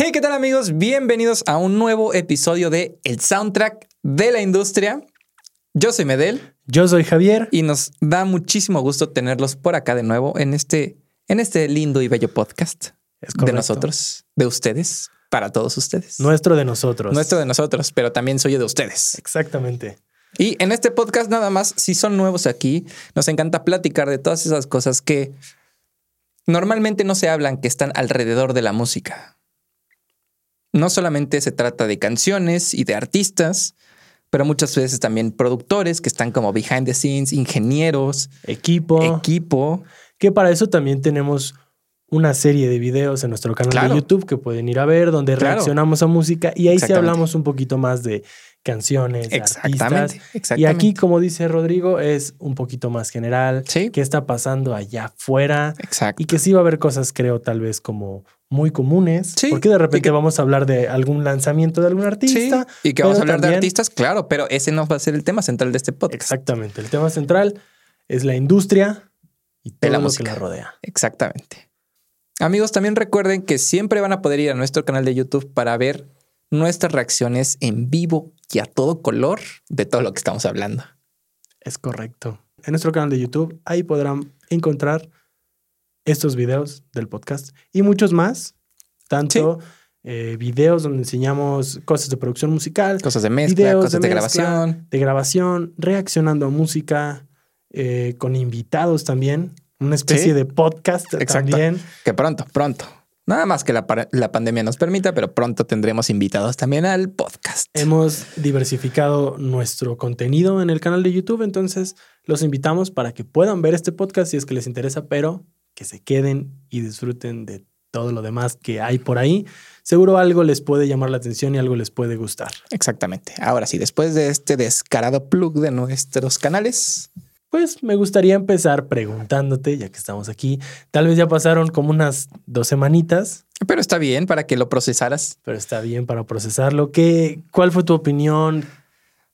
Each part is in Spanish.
Hey, ¿qué tal amigos? Bienvenidos a un nuevo episodio de El Soundtrack de la Industria. Yo soy Medel. Yo soy Javier. Y nos da muchísimo gusto tenerlos por acá de nuevo en este, en este lindo y bello podcast de nosotros, de ustedes, para todos ustedes. Nuestro de nosotros. Nuestro de nosotros, pero también soy de ustedes. Exactamente. Y en este podcast nada más, si son nuevos aquí, nos encanta platicar de todas esas cosas que normalmente no se hablan, que están alrededor de la música. No solamente se trata de canciones y de artistas, pero muchas veces también productores que están como behind the scenes, ingenieros, equipo. Equipo. Que para eso también tenemos una serie de videos en nuestro canal de YouTube que pueden ir a ver, donde reaccionamos a música y ahí sí hablamos un poquito más de canciones, exactamente, Y aquí, como dice Rodrigo, es un poquito más general. Sí. ¿Qué está pasando allá afuera? Exacto. Y que sí va a haber cosas, creo, tal vez como muy comunes. Sí. Porque de repente vamos a hablar de algún lanzamiento de algún artista. Sí. Y que vamos a hablar de artistas, claro, pero ese no va a ser el tema central de este podcast. Exactamente. El tema central es la industria y todo la lo que la rodea. Exactamente. Amigos, también recuerden que siempre van a poder ir a nuestro canal de YouTube para ver nuestras reacciones en vivo y a todo color de todo lo que estamos hablando. Es correcto. En nuestro canal de YouTube, ahí podrán encontrar estos videos del podcast y muchos más, tanto eh, videos donde enseñamos cosas de producción musical, cosas de mezcla, cosas de, grabación, de grabación, reaccionando a música, eh, con invitados también, una especie de podcast también. Que pronto, pronto. Nada más que la, pandemia nos permita, pero pronto tendremos invitados también al podcast. Hemos diversificado nuestro contenido en el canal de YouTube, entonces los invitamos para que puedan ver este podcast si es que les interesa, pero que se queden y disfruten de todo lo demás que hay por ahí. Seguro algo les puede llamar la atención y algo les puede gustar. Exactamente. Ahora sí, después de este descarado plug de nuestros canales, pues me gustaría empezar preguntándote, ya que estamos aquí. Tal vez ya pasaron como unas dos semanitas. Pero está bien para que lo procesaras. Pero está bien para procesarlo. ¿Qué, ¿Cuál fue tu opinión?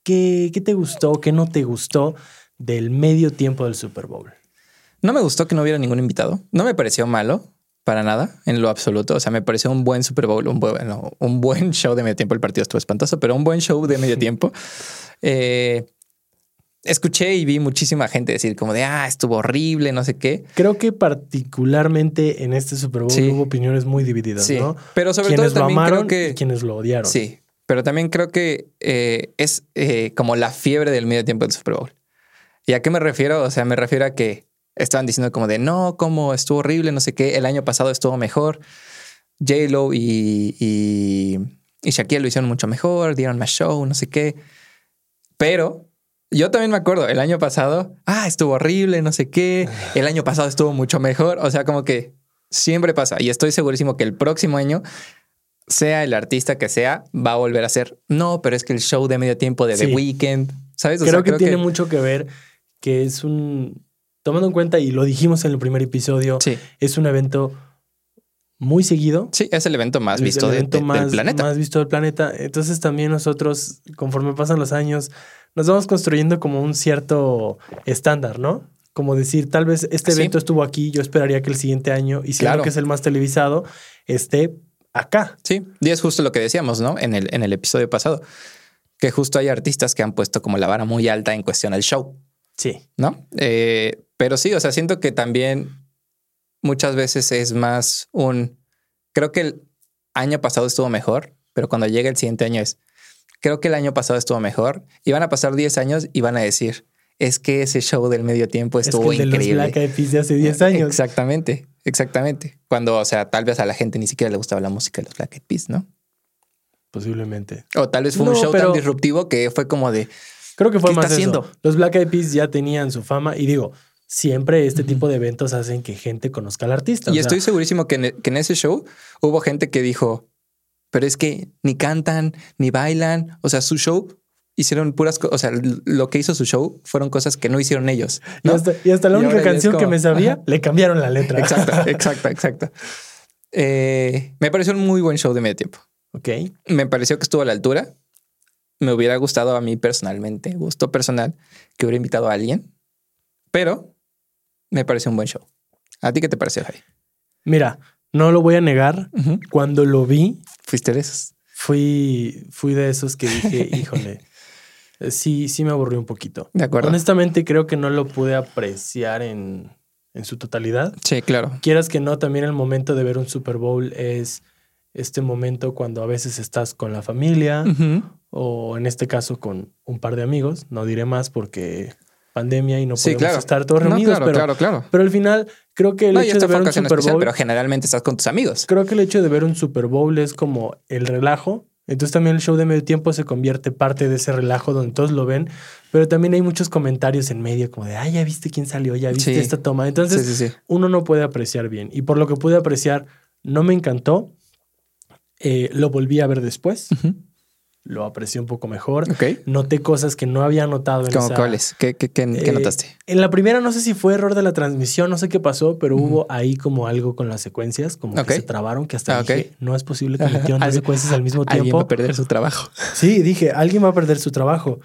¿Qué, ¿Qué te gustó? ¿Qué no te gustó del medio tiempo del Super Bowl? No me gustó que no hubiera ningún invitado. No me pareció malo para nada, en lo absoluto. O sea, me pareció un buen Super Bowl, un buen, un buen show de medio tiempo. El partido estuvo espantoso, pero un buen show de medio tiempo. Eh, escuché y vi muchísima gente decir como de, ah, estuvo horrible, no sé qué. Creo que particularmente en este Super Bowl hubo opiniones muy divididas, sí. ¿no? Pero sobre todo también creo que... Y quienes lo odiaron. Sí, pero también creo que eh, es eh, como la fiebre del medio tiempo del Super Bowl. ¿Y a qué me refiero? O sea, me refiero a que estaban diciendo como de, no, como estuvo horrible, no sé qué, el año pasado estuvo mejor. J-Lo y, y, y Shaquille lo hicieron mucho mejor, dieron más show, no sé qué. Pero yo también me acuerdo, el año pasado, ah, estuvo horrible, no sé qué. El año pasado estuvo mucho mejor. O sea, como que siempre pasa. Y estoy segurísimo que el próximo año, sea el artista que sea, va a volver a ser. No, pero es que el show de medio tiempo de The Weeknd, ¿sabes? creo que tiene mucho que ver que es un. Tomando en cuenta, y lo dijimos en el primer episodio, es un evento muy seguido. Sí, es el evento más visto del planeta. Más visto del planeta. Entonces también nosotros, conforme pasan los años, nos vamos construyendo como un cierto estándar, ¿no? Como decir, tal vez este evento estuvo aquí, yo esperaría que el siguiente año, y si que es el más televisado, esté acá. Sí, y es justo lo que decíamos, ¿no? En el, en el episodio pasado, que justo hay artistas que han puesto como la vara muy alta en cuestión al show. Sí. ¿No? Eh, pero sí, o sea, siento que también muchas veces es más un, creo que el año pasado estuvo mejor, pero cuando llega el siguiente año es, creo que el año pasado estuvo mejor y van a pasar 10 años y van a decir, es que ese show del medio tiempo estuvo es que increíble. De los Black Eyed Peas de hace 10 años. Exactamente, exactamente. Cuando, o sea, tal vez a la gente ni siquiera le gustaba la música de los Black Eyed Peas, ¿no? Posiblemente. O tal vez fue un show tan disruptivo que fue como de. Creo que fue más haciendo? Los Black Eyed Peas ya tenían su fama y digo, siempre este tipo de eventos hacen que gente conozca al artista. Y estoy segurísimo que en ese show hubo gente que dijo, pero es que ni cantan, ni bailan. O sea, su show hicieron puras cosas. O sea, lo que hizo su show fueron cosas que no hicieron ellos. Y, hasta, la única canción que me sabía, le cambiaron la letra. Exacto, exacto, exacto. Eh, me pareció un muy buen show de medio tiempo. Ok. Me pareció que estuvo a la altura. Me hubiera gustado a mí personalmente, gusto personal, que hubiera invitado a alguien. Pero me pareció un buen show. ¿A ti qué te pareció, Javi? Mira, No lo voy a negar. Cuando lo vi, Fuiste de esos. fui, fui de esos que dije, híjole, sí, sí me aburrí un poquito. De acuerdo. Honestamente, creo que no lo pude apreciar en, en su totalidad. Sí, claro. Quieras que no, también el momento de ver un Super Bowl es este momento cuando a veces estás con la familia o en este caso con un par de amigos. No diré más porque pandemia y no Sí, podemos claro. estar todos No, reunidos, claro, pero, claro, claro. pero al final creo que el No, hecho de ver un Super especial, Bowl, pero generalmente estás con tus amigos. creo que el hecho de ver un Super Bowl es como el relajo. Entonces también el show de medio tiempo se convierte parte de ese relajo donde todos lo ven, pero también hay muchos comentarios en medio como de, ay, ya viste quién salió, ya viste Sí. esta toma. Entonces sí, uno no puede apreciar bien. Y por lo que pude apreciar, no me encantó. Eh, lo volví a ver después. Lo aprecié un poco mejor. Ok. Noté cosas que no había notado en ¿Cómo esa- cuáles? ¿Qué, qué, qué, qué Eh, notaste? En la primera no sé si fue error de la transmisión, no sé qué pasó, pero hubo ahí como algo con las secuencias, como que se trabaron, que hasta Ah, dije, no es posible que metieron dos secuencias al mismo Alguien va tiempo. a perder su trabajo. Sí, dije, alguien va a perder su trabajo.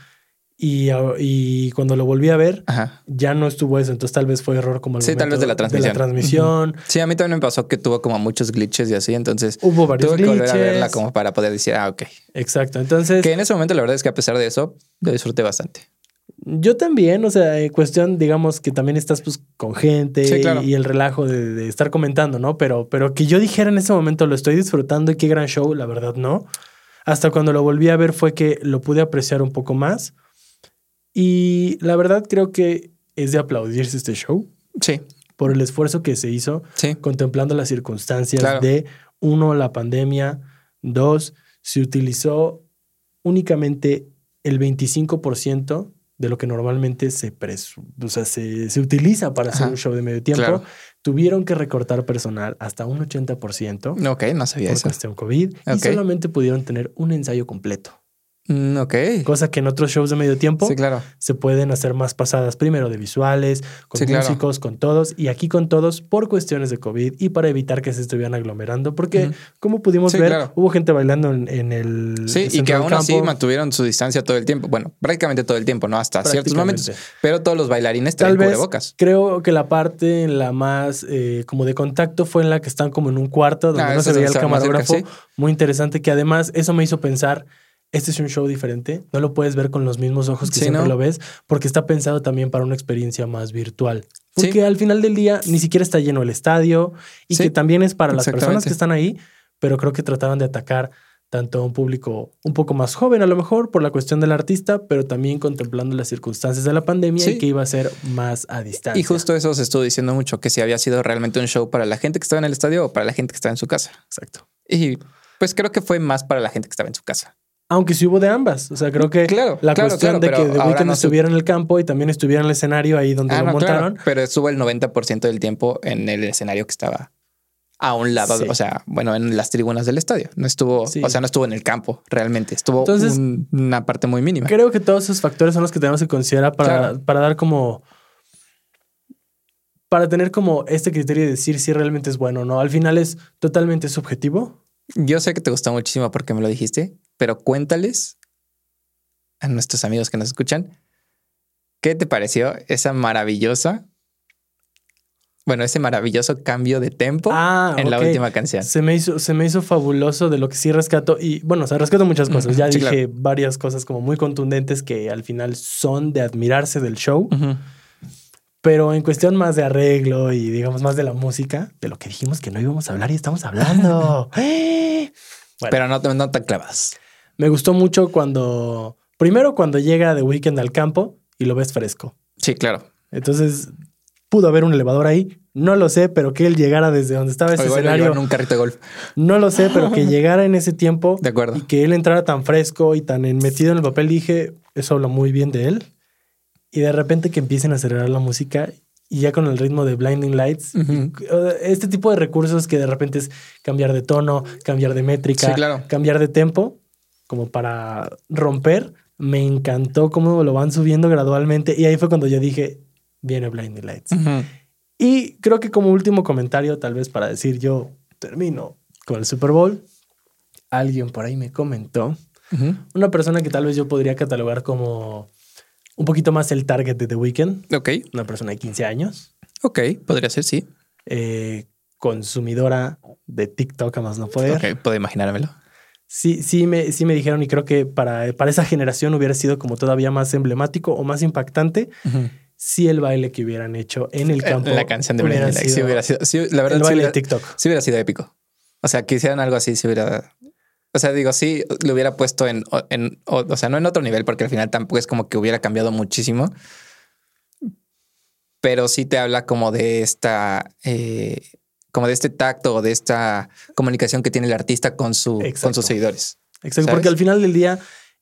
Y, y cuando lo volví a ver, Ajá. ya no estuvo eso, entonces tal vez fue error como al Sí, tal vez de la transmisión. transmisión. Sí, a mí también me pasó que tuvo como muchos glitches y así, entonces Hubo varios tuve que volver a verla como para poder decir, ah, ok. Exacto. Entonces, Que en ese momento la verdad es que a pesar de eso, lo disfruté bastante. yo también, o sea, en cuestión, digamos que también estás pues con gente Sí, claro. y el relajo de, de estar comentando, ¿no? Pero, pero que yo dijera en ese momento lo estoy disfrutando y qué gran show, la verdad no. Hasta cuando lo volví a ver fue que lo pude apreciar un poco más. Y la verdad creo que es de aplaudirse este show Sí, por el esfuerzo que se hizo sí. contemplando las circunstancias Claro. de, uno, la pandemia, dos, se utilizó únicamente el 25% de lo que normalmente se, o sea, se, se utiliza para hacer Ajá. un show de medio tiempo. Claro. Tuvieron que recortar personal hasta un 80% Ok, no sabía por eso. cuestión COVID y Ok. solamente pudieron tener un ensayo completo. Mm, ok. Cosa que en otros shows de medio tiempo Sí, claro. se pueden hacer más pasadas primero de visuales, con Sí, claro. músicos, con todos, y aquí con todos por cuestiones de COVID y para evitar que se estuvieran aglomerando, porque como pudimos Sí, ver, claro. hubo gente bailando en, en el Sí, y que aún así mantuvieron su distancia todo el tiempo. Bueno, prácticamente todo el tiempo, ¿no? Hasta ciertos momentos. Pero todos los bailarines Tal traen vez cubrebocas. creo que la parte en la más eh, como de contacto fue en la que están como en un cuarto donde Ah, no se veía el más cerca, camarógrafo. Muy interesante que además eso me hizo pensar, este es un show diferente, no lo puedes ver con los mismos ojos que Sí, siempre ¿no? lo ves, porque está pensado también para una experiencia más virtual. Sí. Porque al final del día ni siquiera está lleno el estadio y Sí, que también es para las personas que están ahí, pero creo que trataron de atacar tanto a un público un poco más joven a lo mejor por la cuestión del artista, pero también contemplando las circunstancias de la pandemia Sí. y que iba a ser más a distancia. Y justo eso se estuvo diciendo mucho, que si había sido realmente un show para la gente que estaba en el estadio o para la gente que estaba en su casa. Exacto. Y pues creo que fue más para la gente que estaba en su casa. Aunque sí hubo de ambas. O sea, creo que Claro, la claro, cuestión claro, de que The Weeknd no se- estuviera en el campo y también estuviera en el escenario ahí donde Ah, lo no, claro, montaron. pero estuvo el 90% del tiempo en el escenario que estaba a un lado, Sí. o sea, bueno, en las tribunas del estadio. No estuvo, Sí. o sea, no estuvo en el campo realmente. Estuvo Entonces, un- una parte muy mínima. Creo que todos esos factores son los que tenemos que considerar para, para dar como. Para tener como este criterio de decir si realmente es bueno o no. Al final es totalmente subjetivo. Yo sé que te gustó muchísimo porque me lo dijiste, pero cuéntales a nuestros amigos que nos escuchan qué te pareció esa maravillosa, bueno, ese maravilloso cambio de tempo Ah, en la última canción. Se me, hizo, se me hizo fabuloso de lo que sí rescato. Y bueno, o sea, rescato muchas cosas. Ya Sí, dije varias cosas como muy contundentes que al final son de admirarse del show. Pero en cuestión más de arreglo y digamos más de la música, de lo que dijimos que no íbamos a hablar y estamos hablando. Bueno, Pero no, no tan clavados. Me gustó mucho cuando, primero cuando llega The Weeknd al campo y lo ves fresco. Sí, claro. Entonces, pudo haber un elevador ahí. No lo sé, pero que él llegara desde donde estaba ese escenario. en un carrito de golf. No lo sé, pero que llegara en ese tiempo De acuerdo. y que él entrara tan fresco y tan metido en el papel, dije, eso habla muy bien de él. Y de repente que empiecen a acelerar la música y ya con el ritmo de Blinding Lights, este tipo de recursos que de repente es cambiar de tono, cambiar de métrica, Sí, claro. cambiar de tempo, como para romper, me encantó cómo lo van subiendo gradualmente y ahí fue cuando yo dije, viene Blinding Lights. Y creo que como último comentario, tal vez para decir yo termino con el Super Bowl, alguien por ahí me comentó, una persona que tal vez yo podría catalogar como un poquito más el target de The Weeknd, Ok, una persona de 15 años, ok, podría ser, sí. eh, consumidora de TikTok a más no poder. Ok, puedo imaginármelo. Sí, sí me, sí me dijeron y creo que para, para esa generación hubiera sido como todavía más emblemático o más impactante si el baile que hubieran hecho en el campo. La canción de Blinding Lights, sido hubiera sido. sí, la verdad, el baile hubiera, de TikTok. sí hubiera sido épico. O sea, que hicieran algo así, si hubiera. O sea, digo, sí, lo hubiera puesto en, en. O, o sea, no en otro nivel, porque al final tampoco es como que hubiera cambiado muchísimo. Pero sí te habla como de esta. eh, como de este tacto o de esta comunicación que tiene el artista con, su, con sus seguidores. Exacto, ¿Sabes? porque al final del día,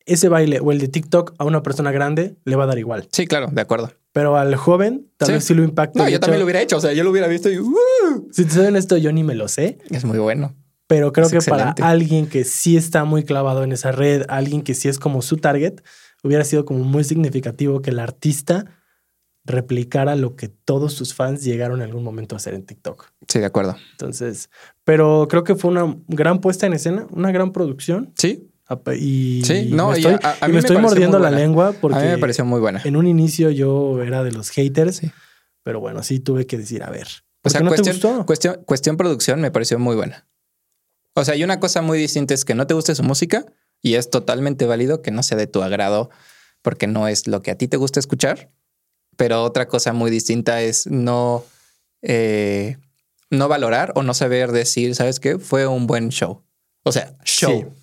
ese baile o el de TikTok a una persona grande le va a dar igual. Sí, claro, de acuerdo. Pero al joven tal Sí. vez sí lo impacta. No, yo hecho, también lo hubiera hecho. O sea, yo lo hubiera visto y. ¡uh! Si te saben esto, yo ni me lo sé. Es muy bueno. Pero creo Es que excelente. para alguien que sí está muy clavado en esa red, alguien que sí es como su target, hubiera sido como muy significativo que el artista replicara lo que todos sus fans llegaron en algún momento a hacer en TikTok. Sí, de acuerdo. Entonces, pero creo que fue una gran puesta en escena, una gran producción. Sí, Y Sí, no, me y estoy, a- a y mí me me estoy mordiendo la lengua porque a mí me pareció muy buena. en un inicio yo era de los haters, Sí. pero bueno, sí tuve que decir, a ver, O ¿por sea, no cuestión, te gustó? cuestión, cuestión producción me pareció muy buena. O sea, y una cosa muy distinta es que no te guste su música y es totalmente válido que no sea de tu agrado porque no es lo que a ti te gusta escuchar. Pero otra cosa muy distinta es no, eh, no valorar o no saber decir, ¿sabes qué? Fue un buen show. O sea, show.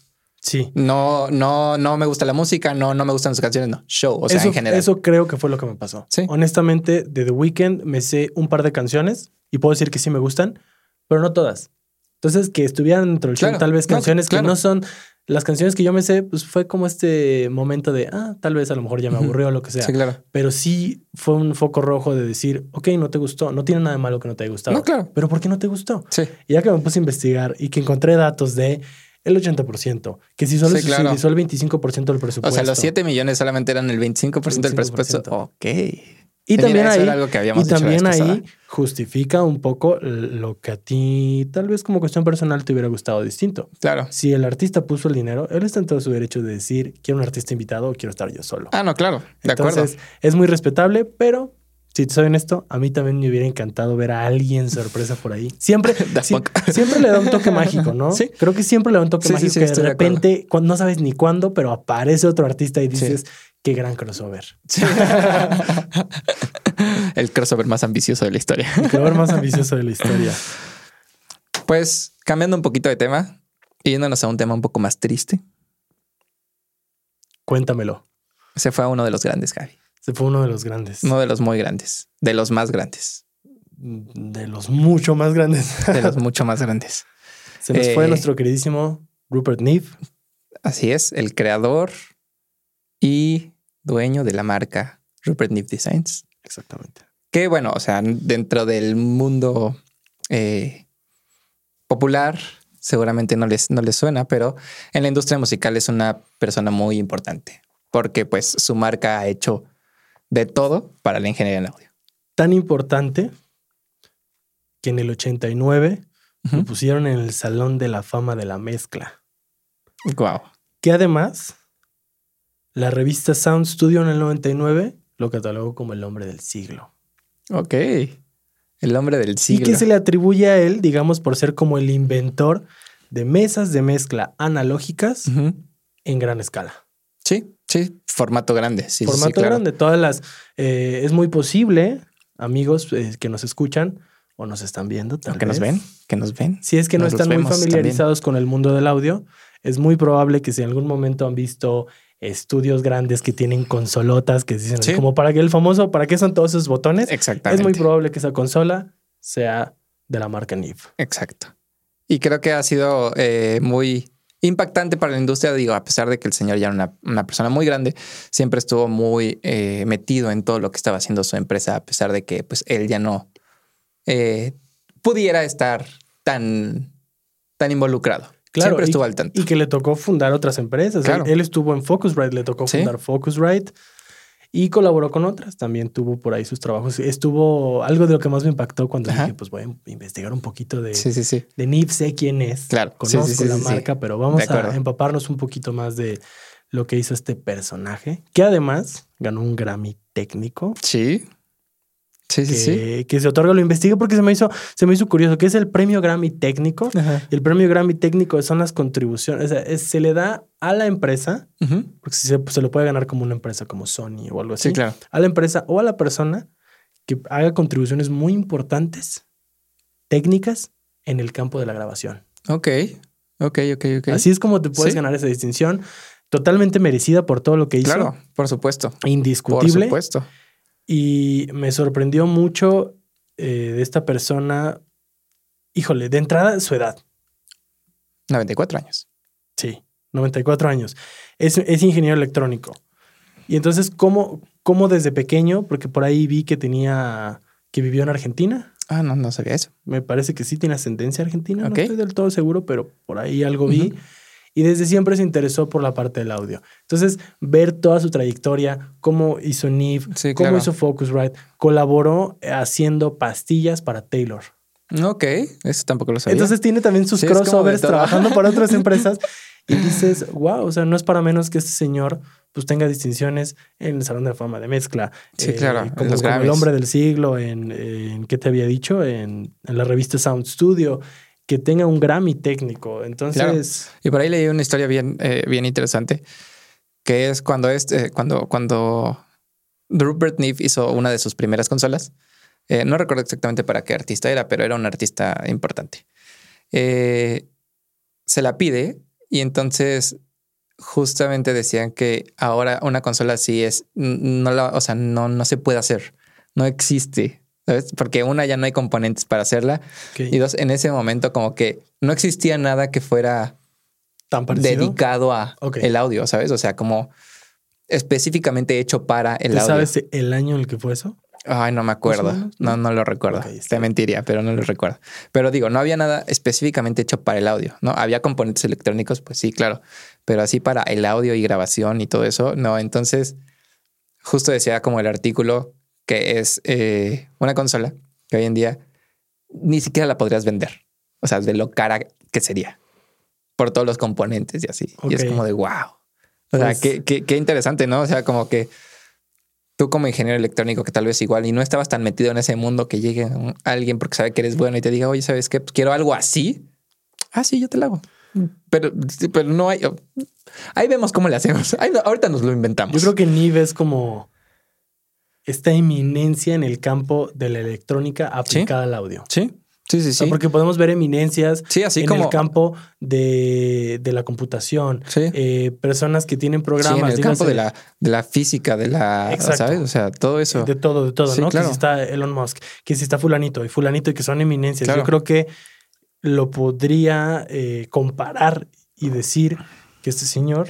Sí. No, no, no me gusta la música, no, no me gustan sus canciones, no. Show. O sea, eso, en general. eso creo que fue lo que me pasó. Sí. Honestamente, de The Weeknd me sé un par de canciones y puedo decir que sí me gustan, pero no todas. Entonces, que estuvieran dentro del show tal vez No, canciones claro. que no son las canciones que yo me sé, pues fue como este momento de, ah, tal vez a lo mejor ya me aburrió o lo que sea. Sí, claro. Pero sí fue un foco rojo de decir, ok, no te gustó, no tiene nada de malo que no te haya gustado. No, claro. Pero ¿por qué no te gustó? Sí. Y ya que me puse a investigar y que encontré datos de el 80%, que si solo Sí, se claro. utilizó el 25% del O presupuesto. sea, los 7 millones solamente eran el 25% del 25%. presupuesto. Ok. Y también ahí, algo que y también justifica un poco lo que a ti, tal vez como cuestión personal, te hubiera gustado distinto. Claro. Si el artista puso el dinero, él está en todo su derecho de decir, quiero un artista invitado o quiero estar yo solo. Ah, no, claro. De Entonces, es muy respetable, pero si te soy honesto, a mí también me hubiera encantado ver a alguien sorpresa por ahí. Siempre, siempre le da un toque mágico, ¿no? Sí. Creo que siempre le da un toque Sí, mágico sí, que de repente, cuando no sabes ni cuándo, pero aparece otro artista y dices, qué gran crossover. el crossover más ambicioso de la historia. El crossover más ambicioso de la historia. Pues cambiando un poquito de tema y yéndonos a un tema un poco más triste. Cuéntamelo. Se fue a uno de los grandes, Javi. Se fue uno de los grandes. Uno de los muy grandes. De los más grandes. De los mucho más grandes. De los mucho más grandes. Se nos fue Eh, nuestro queridísimo Rupert Neve. Así es, el creador y dueño de la marca Rupert Neve Designs. Exactamente. Que bueno, o sea, dentro del mundo eh, popular, seguramente no les, no les suena, pero en la industria musical es una persona muy importante porque pues su marca ha hecho de todo para la ingeniería en audio. Tan importante que en el 89 lo Ujú. pusieron en el Salón de la Fama de la Mezcla. Wow. Que además, la revista Sound Studio en el 99 lo catalogó como el hombre del siglo. Ok. El hombre del siglo. Y que se le atribuye a él, digamos, por ser como el inventor de mesas de mezcla analógicas en gran escala. Sí, sí, formato grande. Sí, sí, sí, Formato claro. grande. Todas las. eh, es muy posible, amigos eh, que nos escuchan o nos están viendo. Tal O que nos ven, que nos ven. Si es que no Nos están muy familiarizados con el mundo del audio, es muy probable que si en algún momento han visto estudios grandes que tienen consolotas que dicen Sí. como para qué el famoso, para qué son todos esos botones, Exactamente. es muy probable que esa consola sea de la marca Neve. Exacto. Y creo que ha sido eh, muy impactante para la industria. Digo, a pesar de que el señor ya era una, una persona muy grande, siempre estuvo muy eh, metido en todo lo que estaba haciendo su empresa, a pesar de que pues él ya no eh, pudiera estar tan, tan involucrado. Claro, siempre y- estuvo al tanto. Y que le tocó fundar otras empresas. Claro. Él, él estuvo en Focusrite, le tocó Sí. fundar Focusrite y colaboró con otras. También tuvo por ahí sus trabajos. Estuvo algo de lo que más me impactó cuando Ajá. dije, pues voy a investigar un poquito de, Sí, sí, sí. de Neve, sé quién es. Claro. Conozco sí, sí, la marca, pero vamos a empaparnos un poquito más de lo que hizo este personaje, que además ganó un Grammy técnico. Sí. Sí, sí, que, sí. que se otorga, lo investigué porque se me hizo, se me hizo curioso, que es el premio Grammy técnico. Ajá. Y el premio Grammy técnico son las contribuciones, o sea, es- se le da a la empresa, porque se, se lo puede ganar como una empresa como Sony o algo así, Sí, claro. a la empresa o a la persona que haga contribuciones muy importantes, técnicas, en el campo de la grabación. Ok. Ok, ok, ok. Así es como te puedes Sí. ganar esa distinción, totalmente merecida por todo lo que hizo, Claro, por supuesto. Por indiscutible. supuesto. Y me sorprendió mucho eh, de esta persona, híjole, de entrada su edad. 94 años. Sí, 94 años. Es, es ingeniero electrónico. Y entonces, ¿cómo, ¿cómo desde pequeño? Porque por ahí vi que tenía, que vivió en Argentina. Ah, no, no sabía eso. Me parece que sí tiene ascendencia argentina. No estoy del todo seguro, pero por ahí algo vi. Y desde siempre se interesó por la parte del audio. Entonces, ver toda su trayectoria, cómo hizo Sí, cómo claro. hizo Focusrite, colaboró haciendo pastillas para Taylor. Ok, eso tampoco lo sabía. Entonces tiene también sus Sí, crossovers trabajando para otras empresas y dices, wow, o sea, no es para menos que este señor pues tenga distinciones en el Salón de la Fama de Mezcla. Sí, claro, en Como, el hombre del siglo, en, en ¿qué te había dicho? En, en la revista Sound Studio, que tenga un Grammy técnico. Entonces, Y por ahí leí una historia bien, eh, bien interesante, que es cuando, este, cuando, cuando Rupert Neve hizo una de sus primeras consolas. Eh, no recuerdo exactamente para qué artista era, pero era un artista importante. Eh, se la pide y entonces justamente decían que ahora una consola así es, no la, o sea, no, no se puede hacer, no existe, ¿sabes? Porque una ya no hay componentes para hacerla y dos, en ese momento como que no existía nada que fuera tan parecido. dedicado a el audio, ¿sabes? O sea, como específicamente hecho para el ¿Tú audio. sabes el año en el que fue eso? Ay, no me acuerdo. No, no lo recuerdo. Ok, está Te mentiría, pero no lo recuerdo. Pero digo, no había nada específicamente hecho para el audio, ¿no? Había componentes electrónicos, pues sí, claro. Pero así para el audio y grabación y todo eso, no. Entonces, justo decía como el artículo que es eh, una consola que hoy en día ni siquiera la podrías vender. O sea, de lo cara que sería. Por todos los componentes y así. Y es como de wow. O sea, Pues- qué, qué, qué interesante, ¿no? O sea, como que tú como ingeniero electrónico que tal vez igual y no estabas tan metido en ese mundo que llegue un- alguien porque sabe que eres bueno y te diga, oye, ¿sabes qué? Pues quiero algo así. Ah, sí, yo te lo hago. Pero, sí, pero no hay... Ahí vemos cómo le hacemos. Ahí ahorita nos lo inventamos. Yo creo que Nive es como esta eminencia en el campo de la electrónica aplicada al audio. Sí, sí, sí, O sea, sí. porque podemos ver eminencias Sí, así en como... el campo de, de la computación. Sí. Eh, personas que tienen Sí, programas. en el campo de la, de la física, de la... Exacto. ¿Sabes? O sea, todo eso. De todo, de todo, ¿no? claro. Que si está Elon Musk, que si está fulanito y fulanito y que son eminencias. Claro. Yo creo que lo podría eh, comparar y decir que este señor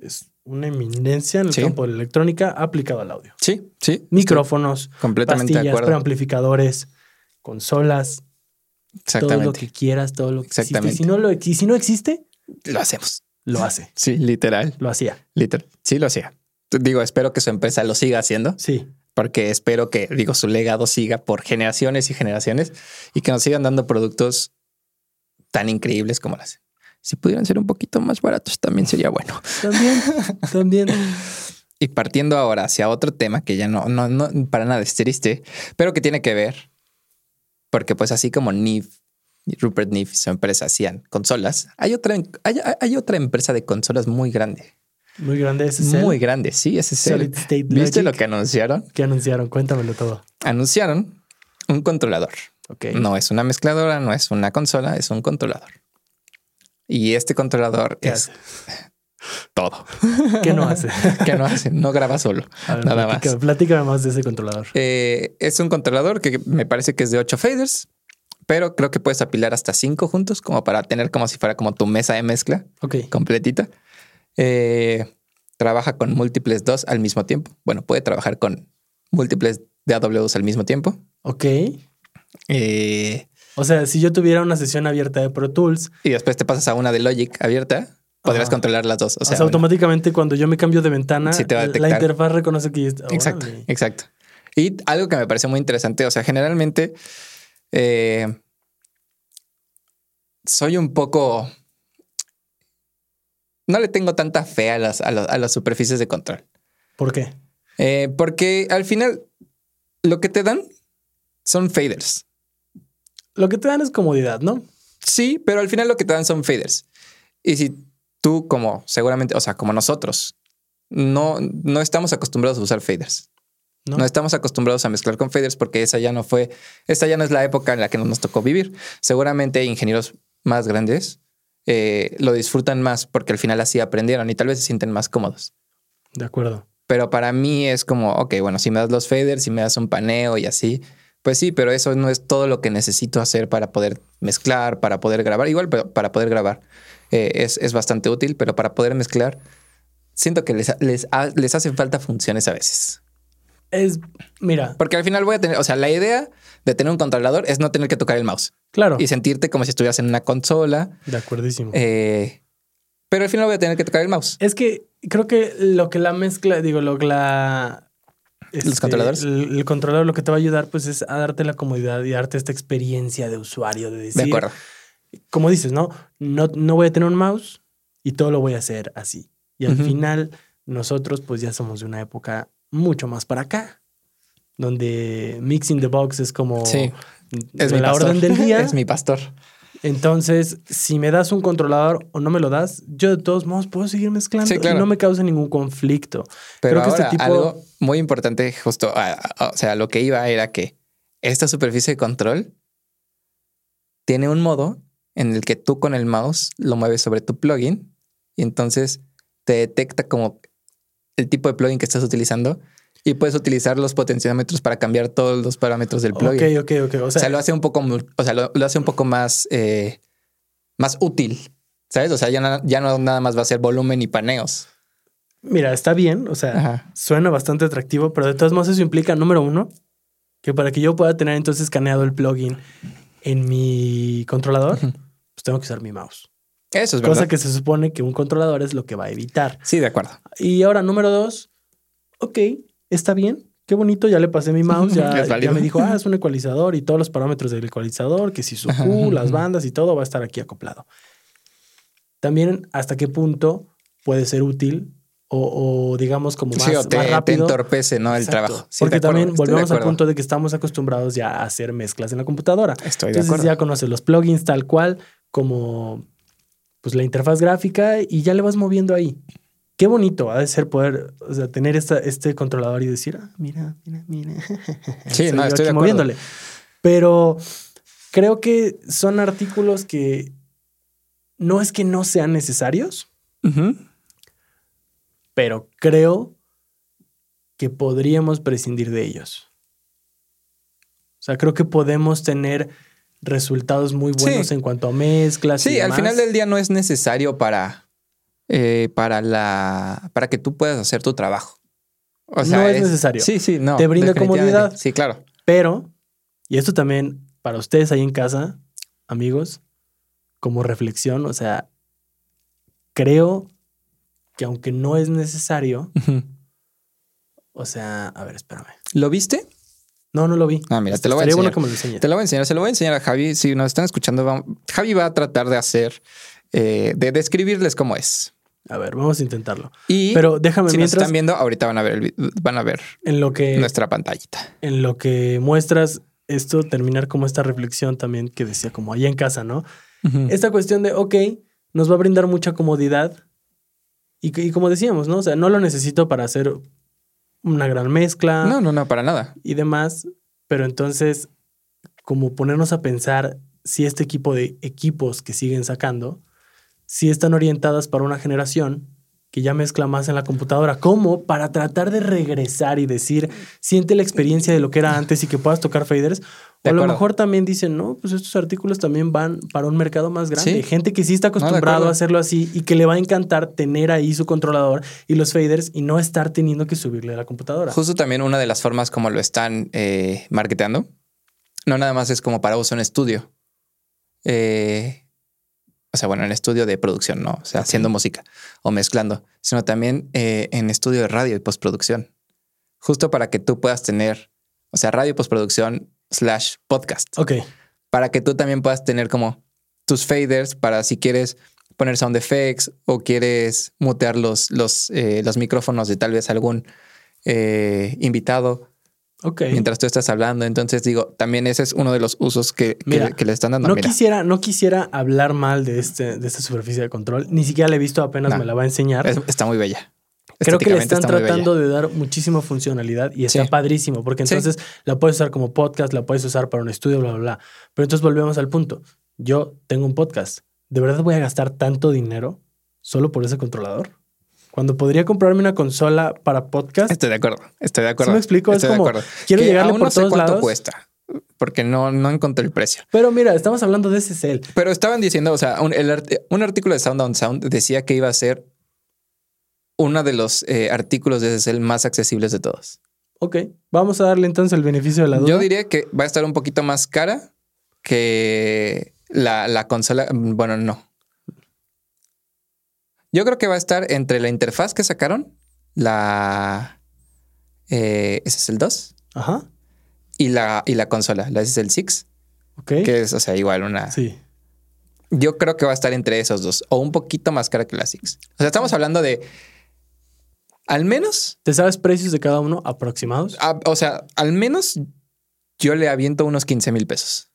es una eminencia en el Sí. campo de la electrónica aplicado al audio. Sí, sí. Micrófonos, completamente de acuerdo. preamplificadores, consolas, todo lo Exactamente. que quieras, todo lo que existe. Exactamente. Si no, lo, y si no existe, Lo hacemos. lo hace. Sí, literal. Lo hacía. Literal. Sí, lo hacía. Digo, espero que su empresa lo siga haciendo. Sí. porque espero que, digo, su legado siga por generaciones y generaciones y que nos sigan dando productos tan increíbles como las. Si pudieran ser un poquito más baratos, también sería bueno. También, también. Y partiendo ahora hacia otro tema que ya no, no, no para nada es triste, pero que tiene que ver, porque pues así como Neve, Rupert Neve y su empresa hacían consolas, hay otra, hay, hay otra empresa de consolas muy grande, Muy grande muy grande. Sí, ese es el. Solid State ¿Viste Logic. lo que anunciaron? que anunciaron? Cuéntamelo todo. Anunciaron un controlador. Ok. No es una mezcladora, no es una consola, es un controlador. Y este controlador ¿Qué es hace? todo. ¿Qué no hace? que no hace, no graba solo. Ver, Nada platícame, más. platícame más de ese controlador. Eh, es un controlador que me parece que es de 8 faders, pero creo que puedes apilar hasta 5 juntos, como para tener como si fuera como tu mesa de mezcla Ok. completita. Eh, trabaja con múltiples 2 al mismo tiempo. Bueno, puede trabajar con múltiples de AWs al mismo tiempo. Ok. Eh, O sea, si yo tuviera una sesión abierta de Pro Tools, y después te pasas a una de Logic abierta, podrías Ajá. controlar las dos. o O sea, automáticamente cuando yo me cambio de ventana, Sí te va a la interfaz reconoce que está. Exacto, Órale. exacto. Y algo que me parece muy interesante, o sea, generalmente eh, soy un poco... No le tengo tanta fe a las, a los- a las superficies de control. ¿Por qué? Eh, porque al final lo que te dan son faders. Lo que te dan es comodidad, ¿no? Sí, pero al final lo que te dan son faders. Y si tú, como seguramente, o sea, como nosotros, no, no estamos acostumbrados a usar faders. ¿No? No estamos acostumbrados a mezclar con faders porque esa ya no fue, esta ya no es la época en la que nos tocó vivir. Seguramente ingenieros más grandes eh, lo disfrutan más porque al final así aprendieron y tal vez se sienten más cómodos. De acuerdo. Pero para mí es como, ok, bueno, si me das los faders, si me das un paneo y así, pues sí, pero eso no es todo lo que necesito hacer para poder mezclar, para poder grabar. Igual, pero para poder grabar eh, es, es bastante útil, pero para poder mezclar, siento que les, les, les hacen falta funciones a veces. Es, mira, Porque al final voy a tener, o sea, la idea de tener un controlador es no tener que tocar el mouse claro, y sentirte como si estuvieras en una consola, de acuerdísimo. eh, pero al final voy a tener que tocar el mouse. Es que creo que lo que la mezcla, digo, lo que la. Este, controladores? El, el controlador lo que te va a ayudar, pues, es a darte la comodidad y darte esta experiencia de usuario, de decir. De acuerdo. Como dices, ¿no? No, no voy a tener un mouse y todo lo voy a hacer así. Y al final, nosotros, pues, ya somos de una época mucho más para acá, donde mixing the box es como Sí, Es mi la pastor. orden del día. es mi pastor. Entonces, si me das un controlador o no me lo das, yo de todos modos puedo seguir mezclando Sí, claro. y no me causa ningún conflicto. Pero Creo que este tipo- algo muy importante, justo, o sea, lo que iba era que esta superficie de control tiene un modo en el que tú con el mouse lo mueves sobre tu plugin y entonces te detecta como el tipo de plugin que estás utilizando y puedes utilizar los potenciómetros para cambiar todos los parámetros del plugin. Ok, ok, ok. O O sea, lo hace un poco, o sea, lo, lo hace un poco más, eh, más útil, ¿sabes? O sea, ya, na- ya no nada más va a ser volumen y paneos. mira, está bien. O sea, Ajá. suena bastante atractivo, pero de todos modos eso implica, número uno, que para que yo pueda tener entonces escaneado el plugin en mi controlador, pues tengo que usar mi mouse. Eso es verdad. Cosa que se supone que un controlador es lo que va a evitar. Sí, de acuerdo. Y ahora, número dos, ok, está bien. Qué bonito, ya le pasé mi mouse, ya, me dijo, ah, es un ecualizador y todos los parámetros del ecualizador, que si su Q, las bandas y todo va a estar aquí acoplado. También hasta qué punto puede ser útil o, o digamos como más, sí, o te, más te rápido. entorpece, ¿no? El Exacto. trabajo. Sí, Porque acuerdo, también volvemos al punto de que estamos acostumbrados ya a hacer mezclas en la computadora. Estoy de Entonces acuerdo. ya conoces los plugins tal cual como pues la interfaz gráfica y ya le vas moviendo ahí. Qué bonito ha de ser poder o sea, tener esta, este controlador y decir, ah, mira, mira, mira. Sí, no, estoy de moviéndole. Pero creo que son artículos que no es que no sean necesarios, pero creo que podríamos prescindir de ellos. O sea, creo que podemos tener resultados muy buenos Sí. en cuanto a mezclas. y Sí, al final del día no es necesario para, eh, para, la, para que tú puedas hacer tu trabajo. O No es necesario. Sí, sí, no. Te brinda comodidad. Sí, claro. Pero, y esto también para ustedes ahí en casa, amigos, como reflexión, o sea, creo que aunque no es necesario, o sea, a ver, espérame. ¿Lo viste? No, no lo vi. Ah, mira, te lo voy a Estaría bueno enseñar. que me lo. Te lo voy a enseñar. Se lo voy a enseñar a Javi. Si nos están escuchando, Javi va a tratar de hacer, eh, de describirles cómo es. A ver, vamos a intentarlo. Y Pero déjame si nos mientras están viendo, ahorita van a ver, el van a ver en lo que nuestra pantallita. en lo que muestras esto terminar como esta reflexión también que decía como allá en casa, ¿no? Esta cuestión de, ok, nos va a brindar mucha comodidad y, y como decíamos, ¿no? O sea, no lo necesito para hacer una gran mezcla No, no, no, para nada. y demás, pero entonces como ponernos a pensar si este equipo de equipos que siguen sacando, si están orientadas para una generación que ya mezcla más en la computadora, como para tratar de regresar y decir, siente la experiencia de lo que era antes y que puedas tocar faders. De o a lo mejor también dicen, no, pues estos artículos también van para un mercado más grande. Sí. Gente que sí está acostumbrado a hacerlo así y que le va a encantar tener ahí su controlador y los faders y no estar teniendo que subirle a la computadora. Justo también una de las formas como lo están eh, marketeando, no nada más es como para uso en estudio. Eh, o sea, bueno, en estudio de producción, ¿no? O sea, haciendo música o mezclando, sino también eh, en estudio de radio y postproducción. Justo para que tú puedas tener, o sea, radio y postproducción slash podcast. Ok, Para que tú también puedas tener como tus faders para si quieres poner sound effects o quieres mutear los, los, eh, los micrófonos de tal vez algún eh, invitado Ok. mientras tú estás hablando. Entonces digo, también ese es uno de los usos que, que- Mira, que le están dando. No Mira, quisiera, no quisiera hablar mal de, este, de esta superficie de control. Ni siquiera la he visto, apenas No. me la va a enseñar. es- está muy bella. Creo que le están tratando de dar muchísima funcionalidad y está Sí. padrísimo, porque Sí. entonces la puedes usar como podcast, la puedes usar para un estudio, bla, bla, bla. Pero entonces volvemos al punto. Yo tengo un podcast. ¿De verdad voy a gastar tanto dinero solo por ese controlador? Cuando podría comprarme una consola para podcast. Estoy de acuerdo. Estoy de acuerdo. me explico? Es Estoy como, de acuerdo. quiero Que llegarle aún por no sé todos cuánto lados. cuesta, porque no, no encontré el precio. Pero mira, estamos hablando de SSL. Pero estaban diciendo, o sea, un, el art- un artículo de Sound on Sound decía que iba a ser uno de los eh, artículos de SSL más accesibles de todos. Ok, vamos a darle entonces el beneficio de la duda. Yo diría que va a estar un poquito más cara que la, la consola. mm, Bueno, no. Yo creo que va a estar entre la interfaz que sacaron, la eh, SSL 2 Ajá. y la, y la consola, la SSL 6, Ok. que es, o sea, igual una. Sí. Yo creo que va a estar entre esos dos o un poquito más cara que la 6. O sea, estamos hablando de al menos, ¿Te sabes precios de cada uno aproximados? a- o sea, al menos yo le aviento unos 15 mil pesos.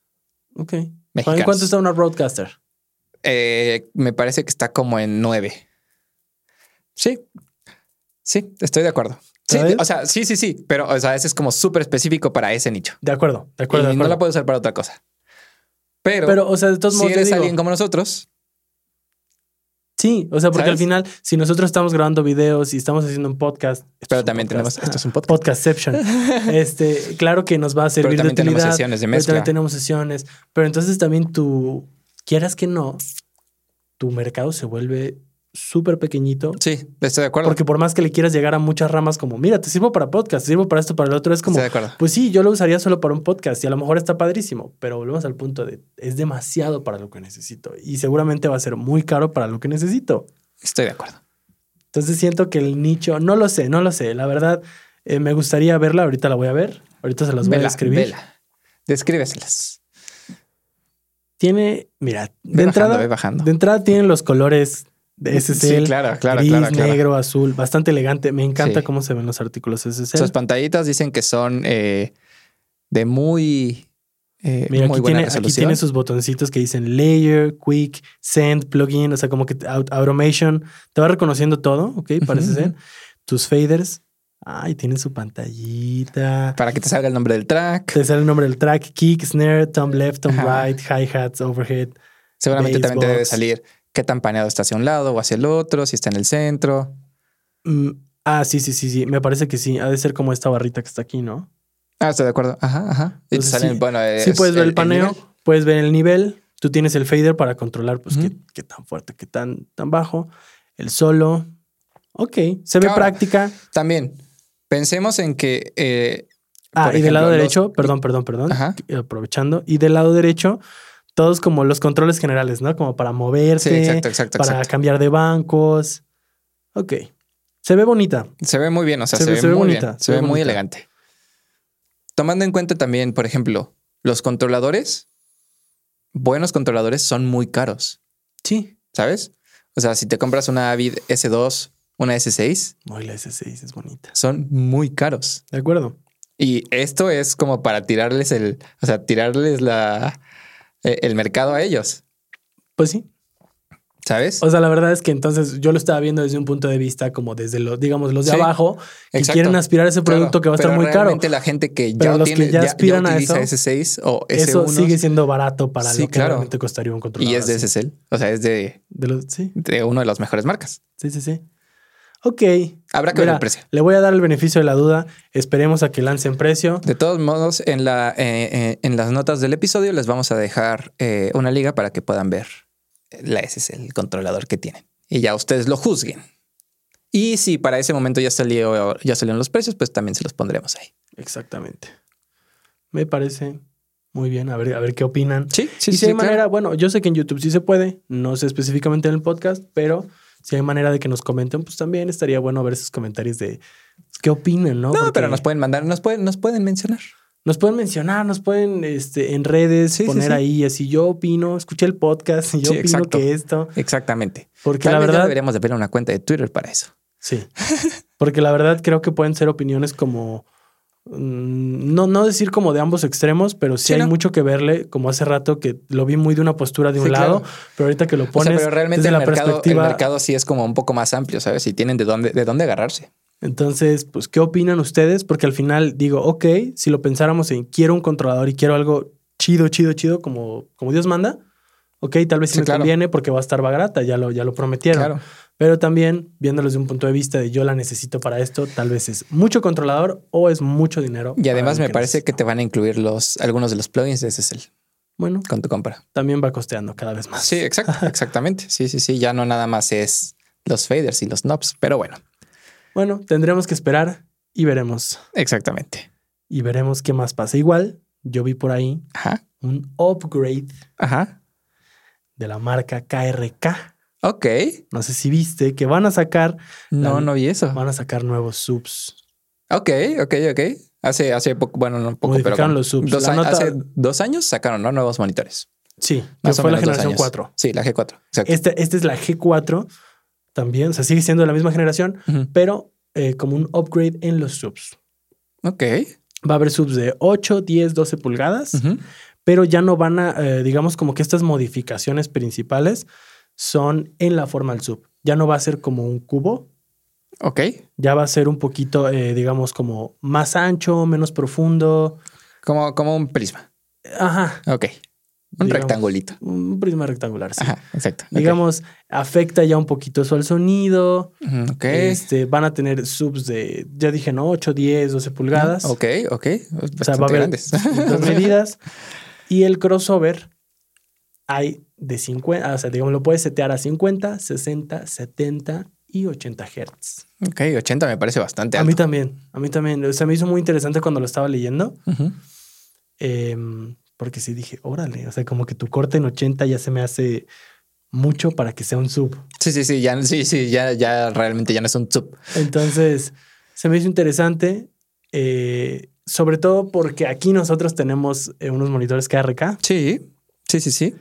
Ok. ¿En Mexicanos. cuánto está una Roadcaster? Eh, me parece que está como en 9. Sí. Sí, estoy de acuerdo. Sí, o sea, sí, sí, sí, pero o sea, ese es como súper específico para ese nicho. De acuerdo, de acuerdo. y de no la puedo usar para otra cosa. Pero, Pero, o sea, de todos si modos, yo eres digo- alguien como nosotros, Sí, o sea, porque al final, si nosotros estamos grabando videos y estamos haciendo un podcast. pero un también podcast. tenemos, esto es un podcast. Podcastception. este, claro que nos va a servir Pero también de tenemos utilidad. sesiones de pero mezcla. también tenemos sesiones. Pero entonces también tú, quieras que no, tu mercado se vuelve súper pequeñito. Sí, estoy de acuerdo. Porque por más que le quieras llegar a muchas ramas como, mira, te sirvo para podcast, te sirvo para esto, para el otro, es como, estoy de acuerdo. pues sí, yo lo usaría solo para un podcast y a lo mejor está padrísimo, pero volvemos al punto de, es demasiado para lo que necesito y seguramente va a ser muy caro para lo que necesito. Estoy de acuerdo. Entonces siento que el nicho, no lo sé, no lo sé, la verdad, eh, me gustaría verla, ahorita la voy a ver, ahorita se las voy a Vela, describir. vela. Descríbeselas. Tiene, mira, de Ve entrada, bajando, bajando. de entrada tienen los colores de SSL, Sí, claro, claro, gris, claro, claro. negro, azul, bastante elegante. Me encanta Sí. cómo se ven los artículos SSL. Sus pantallitas dicen que son eh, de muy, eh, Mira, muy aquí buena tiene, aquí tiene sus botoncitos que dicen Layer, Quick, Send, Plugin, o sea, como que Automation. Te va reconociendo todo, ¿ok? Parece ser. Tus faders. Ay, tienen su pantallita. Para que te salga el nombre del track. Te sale el nombre del track, kick, snare, tom left, tom Ajá. right, hi-hats, overhead. Seguramente también te debe salir qué tan paneado está hacia un lado o hacia el otro, si está en el centro. Mm, ah, sí, sí, sí, sí. Me parece que sí. Ha de ser como esta barrita que está aquí, ¿no? Ah, estoy de acuerdo. Ajá, ajá. Y te Entonces, salen, sí. bueno, Sí es puedes ver el, paneo, puedes ver el nivel. Tú tienes el fader para controlar, pues, qué, qué tan fuerte, qué tan, tan bajo. El solo. Ok, se ve Ahora, práctica. También, pensemos en que eh, Ah, por y del lado derecho, perdón, perdón, perdón. Ajá. Aprovechando. Y del lado derecho, todos como los controles generales, ¿no? Como para Sí, moverte, exacto, exacto, para exacto. cambiar de bancos. Ok. Se ve bonita. Se ve muy bien, o sea, Se se, ve- se ve muy bonita, bien, se se, ve muy elegante. Tomando en cuenta también, por ejemplo, los controladores, buenos controladores son muy caros, Sí. ¿sabes? O sea, si te compras una Avid S2, una S6, Muy la S6 es bonita. son muy caros. De acuerdo. Y esto es como para tirarles el, o sea, tirarles la, eh, el mercado a ellos, Pues sí. ¿sabes? O sea, la verdad es que entonces yo lo estaba viendo desde un punto de vista como desde los, digamos, los de Sí, abajo que exacto. quieren aspirar a ese producto Claro, que va a estar muy caro. la gente que ya, los que tiene, ya ya, aspiran ya a eso, S6 o S1 Eso sigue siendo barato para Sí, lo que claro. realmente costaría un controlador. y es de. SSL, o sea, es de, De los, sí, de uno de las mejores marcas. sí, sí, sí. Ok. Habrá que ver el precio. Le voy a dar el beneficio de la duda. Esperemos a que lancen precio. De todos modos, en, la, eh, eh, en las notas del episodio les vamos a dejar eh, una liga para que puedan ver la SSL, el controlador que tienen. Y ya ustedes lo juzguen. Y si para ese momento ya salió, ya salieron los precios, pues también se los pondremos ahí. Exactamente. Me parece muy bien. A ver, a ver qué opinan. Sí, sí, y si hay manera, bueno, yo sé que en YouTube sí se puede, no sé específicamente en el podcast, pero si hay manera de que nos comenten, pues también estaría bueno ver esos comentarios de qué opinan, ¿no? No, Porque pero nos pueden mandar, nos pueden, nos pueden mencionar. nos pueden mencionar, nos pueden este, en redes Sí, poner sí. ahí, así yo opino, escuché el podcast y yo opino exacto. que esto, Exactamente. porque Tal la vez ya verdad, deberíamos de ver una cuenta de Twitter para eso. sí, porque la verdad creo que pueden ser opiniones como no, no decir como de ambos extremos, pero sí, Sí, hay ¿no? mucho que verle, como hace rato que lo vi muy de una postura de un Sí, lado, claro. pero ahorita que lo O pones sea, pero realmente desde el la mercado, el perspectiva. mercado sí es como un poco más amplio, ¿sabes? Y tienen de dónde, de dónde agarrarse. Entonces, pues, ¿qué opinan ustedes? Porque al final digo, ok, si lo pensáramos en quiero un controlador y quiero algo chido, chido, chido, como, como Dios manda, ok, tal vez sí, Sí, me claro. conviene porque va a estar barata, ya lo, ya lo prometieron. Claro. Pero también, viéndolo desde un punto de vista de yo la necesito para esto, tal vez es mucho controlador o es mucho dinero. Y además me parece que te van a incluir los, algunos de los plugins de SSL Bueno, con tu compra. también va costeando cada vez más. Sí, exacto, exactamente. Sí, sí, sí. Ya no nada más es los faders y los knobs, pero bueno, Bueno, tendremos que esperar y veremos. exactamente. Y veremos qué más pasa. Igual, yo vi por ahí Ajá, un upgrade ajá. de la marca KRK. Ok. No sé si viste que van a sacar, No, La- no vi eso. van a sacar nuevos subs. Ok, ok, ok. Hace, hace poco, bueno, no poco, pero Modificaron como los subs. dos nota- hace dos años sacaron ¿no? nuevos monitores. Sí, que Más fue la generación años. 4. Sí, la G4. Exacto. Este es la G4 también, o sea, sigue siendo de la misma generación, pero eh, como un upgrade en los subs. Ok. Va a haber subs de 8, 10, 12 pulgadas, pero ya no van a, eh, digamos, como que estas modificaciones principales son en la forma del sub. Ya no va a ser como un cubo, Ok. ya va a ser un poquito, eh, digamos, como más ancho, menos profundo. Como, como un prisma. Ajá, Ok. Un Digamos. rectangulito. un prisma rectangular, sí. Ajá, exacto. Digamos, afecta ya un poquito eso al sonido. Ujú, Ok. Este, van a tener subs de, ya dije, ¿no? 8, 10, 12 pulgadas. Ok, ok. O sea, va a haber grandes. medidas. Y el crossover hay de 50, o sea, digamos, lo puedes setear a 50, 60, 70 y 80 Hz. ok, 80 me parece bastante A alto. mí también, a mí también. O sea, me hizo muy interesante cuando lo estaba leyendo. Ujú. em, porque sí dije, órale, o sea, como que tu corte en 80 ya se me hace mucho para que sea un sub. Sí, sí, sí, ya, sí, sí, ya, ya realmente ya no es un sub. Entonces, se me hizo interesante, eh, sobre todo porque aquí nosotros tenemos eh, unos monitores KRK, Sí, sí, sí, sí.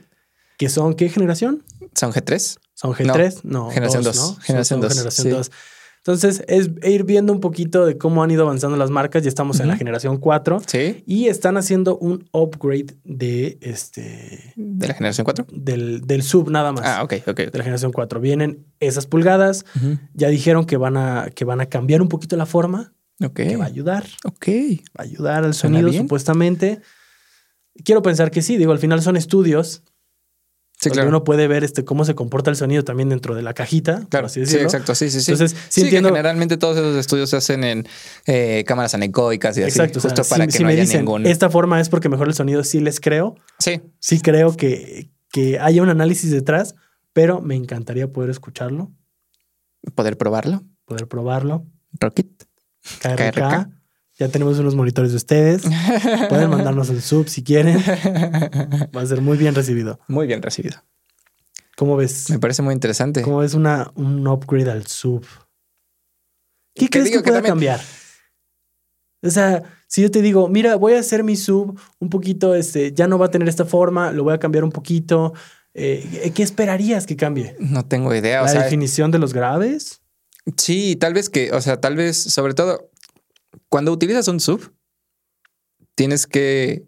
Que son, ¿qué generación? Son G3. ¿Son G3? No, generación dos, dos. ¿no? Generación Son- son dos, generación sí. dos. Entonces, es ir viendo un poquito de cómo han ido avanzando las marcas. Ya estamos en la generación 4 Sí. y están haciendo un upgrade de este De la generación 4. del, del sub nada más. Ah, ok, ok. De la generación 4. Vienen esas pulgadas. Ya dijeron que van a, que van a cambiar un poquito la forma, Ok. que va a ayudar. Ok. va a ayudar al Suena sonido, bien. supuestamente. Quiero pensar que sí, digo, al final son estudios. Sí, claro. uno puede ver este, cómo se comporta el sonido también dentro de la cajita. Claro, así sí, exacto, sí, sí, sí. Entonces, sí, sí, que entiendo. generalmente todos esos estudios se hacen en eh, cámaras anecoicas y así, Exacto. o sea, justo si- para que si no me haya dicen ningún... esta forma es porque mejor el sonido, sí les creo. Sí, Sí creo que, que haya un análisis detrás, pero me encantaría poder escucharlo, poder probarlo. poder probarlo. Rocket. KRK. KRK. Ya tenemos unos monitores de ustedes. Pueden mandarnos el sub si quieren. Va a ser muy bien recibido. Muy bien recibido. ¿Cómo ves? Me parece muy interesante. ¿Cómo es una, un upgrade al sub? ¿Qué crees que que pueda también- cambiar? O sea, si yo te digo, mira, voy a hacer mi sub un poquito, este, ya no va a tener esta forma, lo voy a cambiar un poquito. eh, ¿Qué esperarías que cambie? No tengo idea. O ¿La sea, definición de los graves? sí, tal vez que, o sea, tal vez, sobre todo, cuando utilizas un sub, tienes que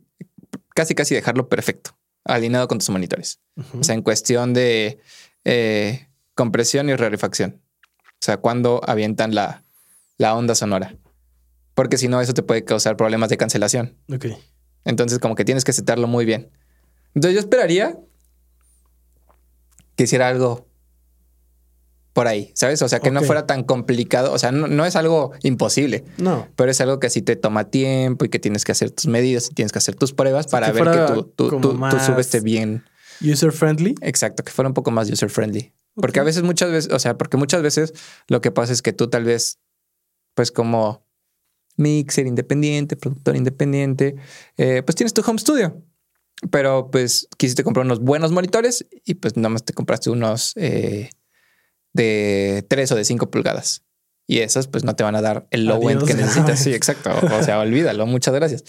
casi, casi dejarlo perfecto, alineado con tus monitores. O sea, en cuestión de eh, compresión y rarefacción. O sea, cuando avientan la, la onda sonora. Porque si no, eso te puede causar problemas de cancelación. ok. Entonces, como que tienes que setarlo muy bien. Entonces, yo esperaría que hiciera algo por ahí, ¿sabes? O sea, que no fuera tan complicado. O sea, no, no es algo imposible, No. pero es algo que sí te toma tiempo y que tienes que hacer tus medidas y tienes que hacer tus pruebas para que ver que tu- tu más- sub esté bien. User friendly. Exacto, que fuera un poco más user friendly. Porque a veces, muchas veces, o sea, porque muchas veces lo que pasa es que tú tal vez, pues como mixer independiente, productor independiente, eh, pues tienes tu home studio. Pero pues quisiste comprar unos buenos monitores y pues nada más te compraste unos eh, de 3 o de 5 pulgadas. Y esas pues no te van a dar el low end que necesitas. Sí, exacto. O sea, olvídalo. Muchas gracias.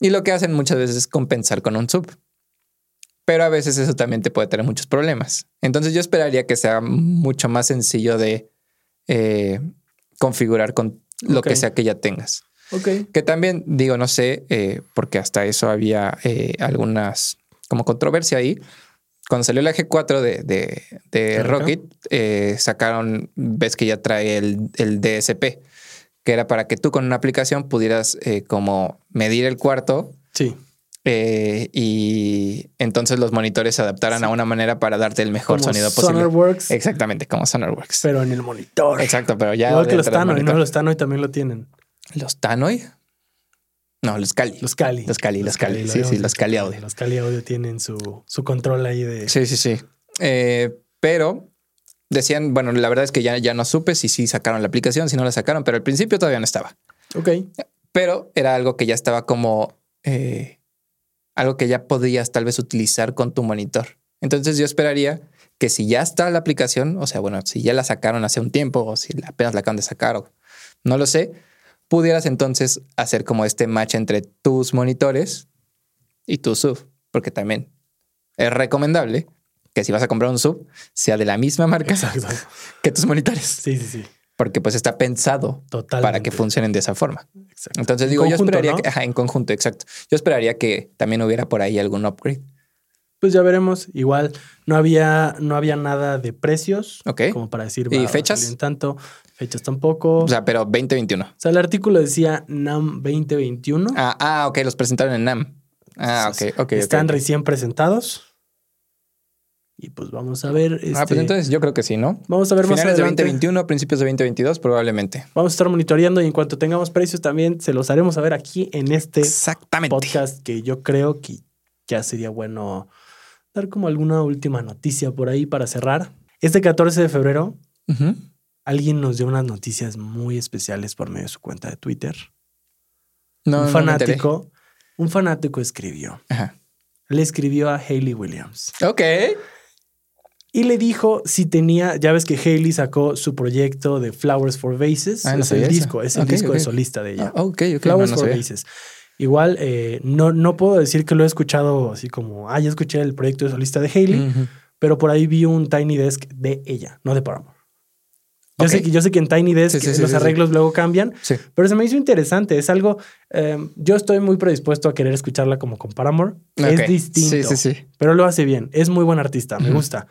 Y lo que hacen muchas veces es compensar con un sub. Pero a veces eso también te puede tener muchos problemas. Entonces yo esperaría que sea mucho más sencillo de eh, configurar con lo que sea que ya tengas. Ok. Que también, digo, no sé, eh, porque hasta eso había eh, algunas como controversia ahí. Cuando salió la G4 de, de, de. Rocket, eh, sacaron, ves que ya trae el, el DSP, que era para que tú con una aplicación pudieras eh, como medir el cuarto Sí. eh, y entonces los monitores se adaptaran a una manera para darte el mejor Como sonido posible. Sonarworks, Exactamente, como Sonarworks. pero en el monitor. Exacto, pero ya. Igual que los Tannoy, ¿no? Los Tannoy también lo tienen. ¿Los Tannoy? No, los Cali. Los Cali. Los Cali, los Cali. Sí, sí, los. Cali Audio. Los Cali Audio tienen su, su control ahí de... Sí, sí, sí. Eh, pero decían, bueno, la verdad es que ya, ya no supe si sí sacaron la aplicación, si no la sacaron, pero al principio todavía no estaba. Ok. Pero era algo que ya estaba como eh, algo que ya podías tal vez utilizar con tu monitor. Entonces yo esperaría que si ya está la aplicación, o sea, bueno, si ya la sacaron hace un tiempo o si apenas la acaban de sacar o no lo sé, pudieras entonces hacer como este match entre tus monitores y tu sub, porque también es recomendable que si vas a comprar un sub sea de la misma marca Exacto. que tus monitores, Sí, sí, sí. porque pues está pensado Totalmente. para que funcionen de esa forma. Exacto. Entonces En digo, yo esperaría ¿no? que, ajá, en conjunto, exacto. Yo esperaría que también hubiera por ahí algún upgrade. Pues ya veremos. Igual no había, no había nada de precios. Ok. Como para decir. ¿Y fechas? en tanto. Fechas tampoco. O sea, pero 2021. O sea, el artículo decía NAM 2021. Ah, ah, ok, los presentaron en NAM. Ah, ok, Entonces, ok. ok, Están recién presentados. Y pues vamos a ver. Ah, pues este, entonces yo creo que sí, ¿no? Vamos a ver más Finales de adelante. 2021, principios de 2022, probablemente. Vamos a estar monitoreando y en cuanto tengamos precios también se los haremos saber aquí en este Exactamente. podcast que yo creo que ya sería bueno dar como alguna última noticia por ahí para cerrar. Este 14 de febrero alguien nos dio unas noticias muy especiales por medio de su cuenta de Twitter. No, un no fanático, un fanático escribió. Ajá. Le escribió a Hayley Williams Ok. y le dijo si tenía, ya ves que Hayley sacó su proyecto de Flowers for Vases, Ah, no es el eso. disco, es el disco de solista de ella. Ah, ok, ok. Flowers no, for. Vases. Igual, eh, no, no puedo decir que lo he escuchado así como, ah, ya escuché el proyecto de solista de Hayley, Ujú. pero por ahí vi un Tiny Desk de ella, no de Paramore. Yo, sé, que, yo sé que en Tiny Desk Sí, sí, sí, los sí, arreglos luego cambian, pero se me hizo interesante. Es algo, eh, yo estoy muy predispuesto a querer escucharla como con Paramore. Ok. Es distinto, Sí, sí, sí. pero lo hace bien. Es muy buen artista, me gusta.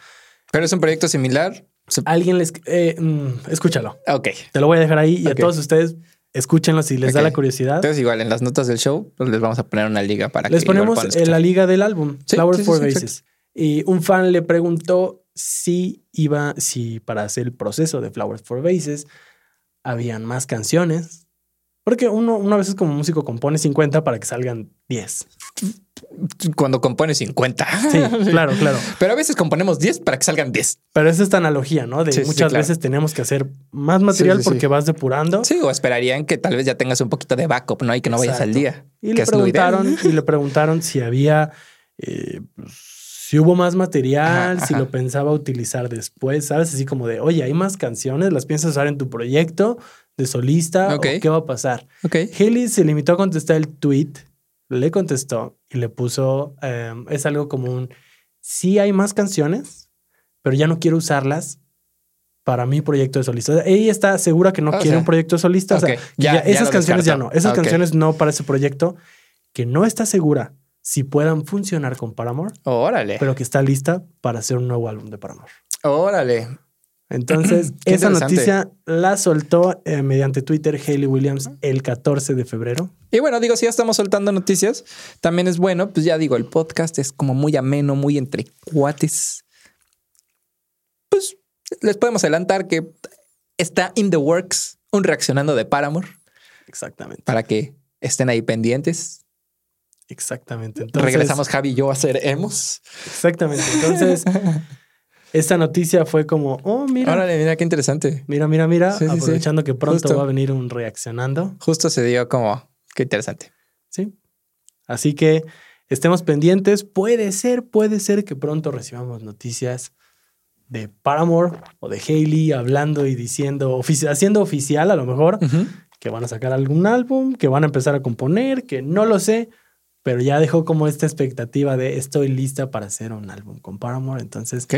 Pero es un proyecto similar. Alguien les... eh, mm, escúchalo. Ok. Te lo voy a dejar ahí y a todos ustedes escúchenlo si les da la curiosidad. Entonces, igual en las notas del show pues, les vamos a poner una liga para Les que igual ponemos en la liga del álbum, Sí, Flowers sí, for sí, Vases. Y un fan le preguntó si iba, si para hacer el proceso de Flowers for Vases habían más canciones. Porque uno, uno a veces como músico compone 50 para que salgan 10. Cuando compone 50. Sí, claro, claro. Pero a veces componemos 10 para que salgan 10. Pero es esta analogía, ¿no? De Sí, sí, muchas claro. veces tenemos que hacer más material Sí, porque vas depurando. Sí, o esperarían que tal vez ya tengas un poquito de backup, ¿no? Y que no vayas al día. Y le preguntaron, y le preguntaron si había, eh, pues, si hubo más material, Ajá, si ajá. lo pensaba utilizar después, ¿sabes? Así como de, oye, hay más canciones, las piensas usar en tu proyecto de solista. ¿o qué va a pasar? Ok. Haley se limitó a contestar el tweet, le contestó y le puso, eh, es algo como un, sí hay más canciones, pero ya no quiero usarlas para mi proyecto de solista. O sea, ella está segura que no O quiere sea, un proyecto de solista. O sea, ya- esas canciones ya no. Esas canciones no para ese proyecto, que no está segura si puedan funcionar con Paramore, Órale. pero que está lista para hacer un nuevo álbum de Paramore. Órale. Entonces, esa noticia la soltó eh, mediante Twitter Hayley Williams el 14 de febrero. Y bueno, digo, si ya estamos soltando noticias, también es bueno. Pues ya digo, el podcast es como muy ameno, muy entre cuates. Pues les podemos adelantar que está in the works un reaccionando de Paramore Exactamente. para que estén ahí pendientes. Exactamente. Entonces, Regresamos Javi y yo a hacer emos. Exactamente. Entonces, esta noticia fue como, oh, mira, Órale, mira qué interesante. mira, mira, mira, Sí, sí, sí. aprovechando que pronto Justo. va a venir un reaccionando. Justo se dio como qué interesante. Sí. Así que estemos pendientes. Puede ser, puede ser que pronto recibamos noticias de Paramore o de Hailey hablando y diciendo, ofici- haciendo oficial a lo mejor, que van a sacar algún álbum, que van a empezar a componer, que no lo sé, pero ya dejó como esta expectativa de estoy lista para hacer un álbum con Paramore. Entonces, Ok.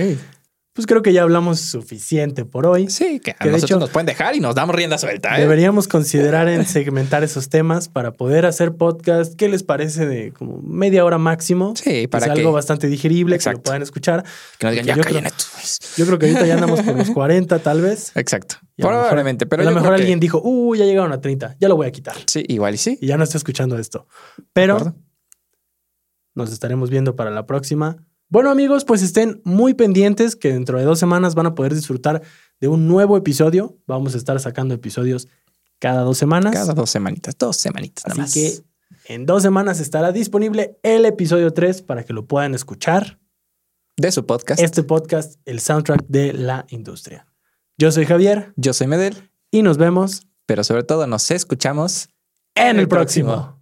Pues creo que ya hablamos suficiente por hoy. Sí, que a Que de nosotros hecho- nos pueden dejar y nos damos rienda suelta. ¿eh? Deberíamos considerar en segmentar esos temas para poder hacer podcast. ¿Qué les parece de como media hora máximo? Sí, Que para sea que, algo bastante digerible, que lo puedan escuchar. que nos digan, ya yo creo- estos". Yo creo que ahorita ya andamos por los 40 tal vez. Exacto. Mejor- Probablemente, pero a lo mejor que- alguien dijo, uh, ya llegaron a 30, ya lo voy a quitar. Sí, igual y sí. Y ya no está escuchando esto. Pero nos estaremos viendo para la próxima. Bueno amigos, pues estén muy pendientes que dentro de dos semanas van a poder disfrutar de un nuevo episodio. Vamos a estar sacando episodios cada dos semanas. Cada dos semanitas, dos semanitas nada más. Así que en dos semanas estará disponible el episodio 3 para que lo puedan escuchar. De su podcast. Este podcast, el soundtrack de la industria. Yo soy Javier Yo soy Medel, y nos vemos pero sobre todo nos escuchamos en el próximo.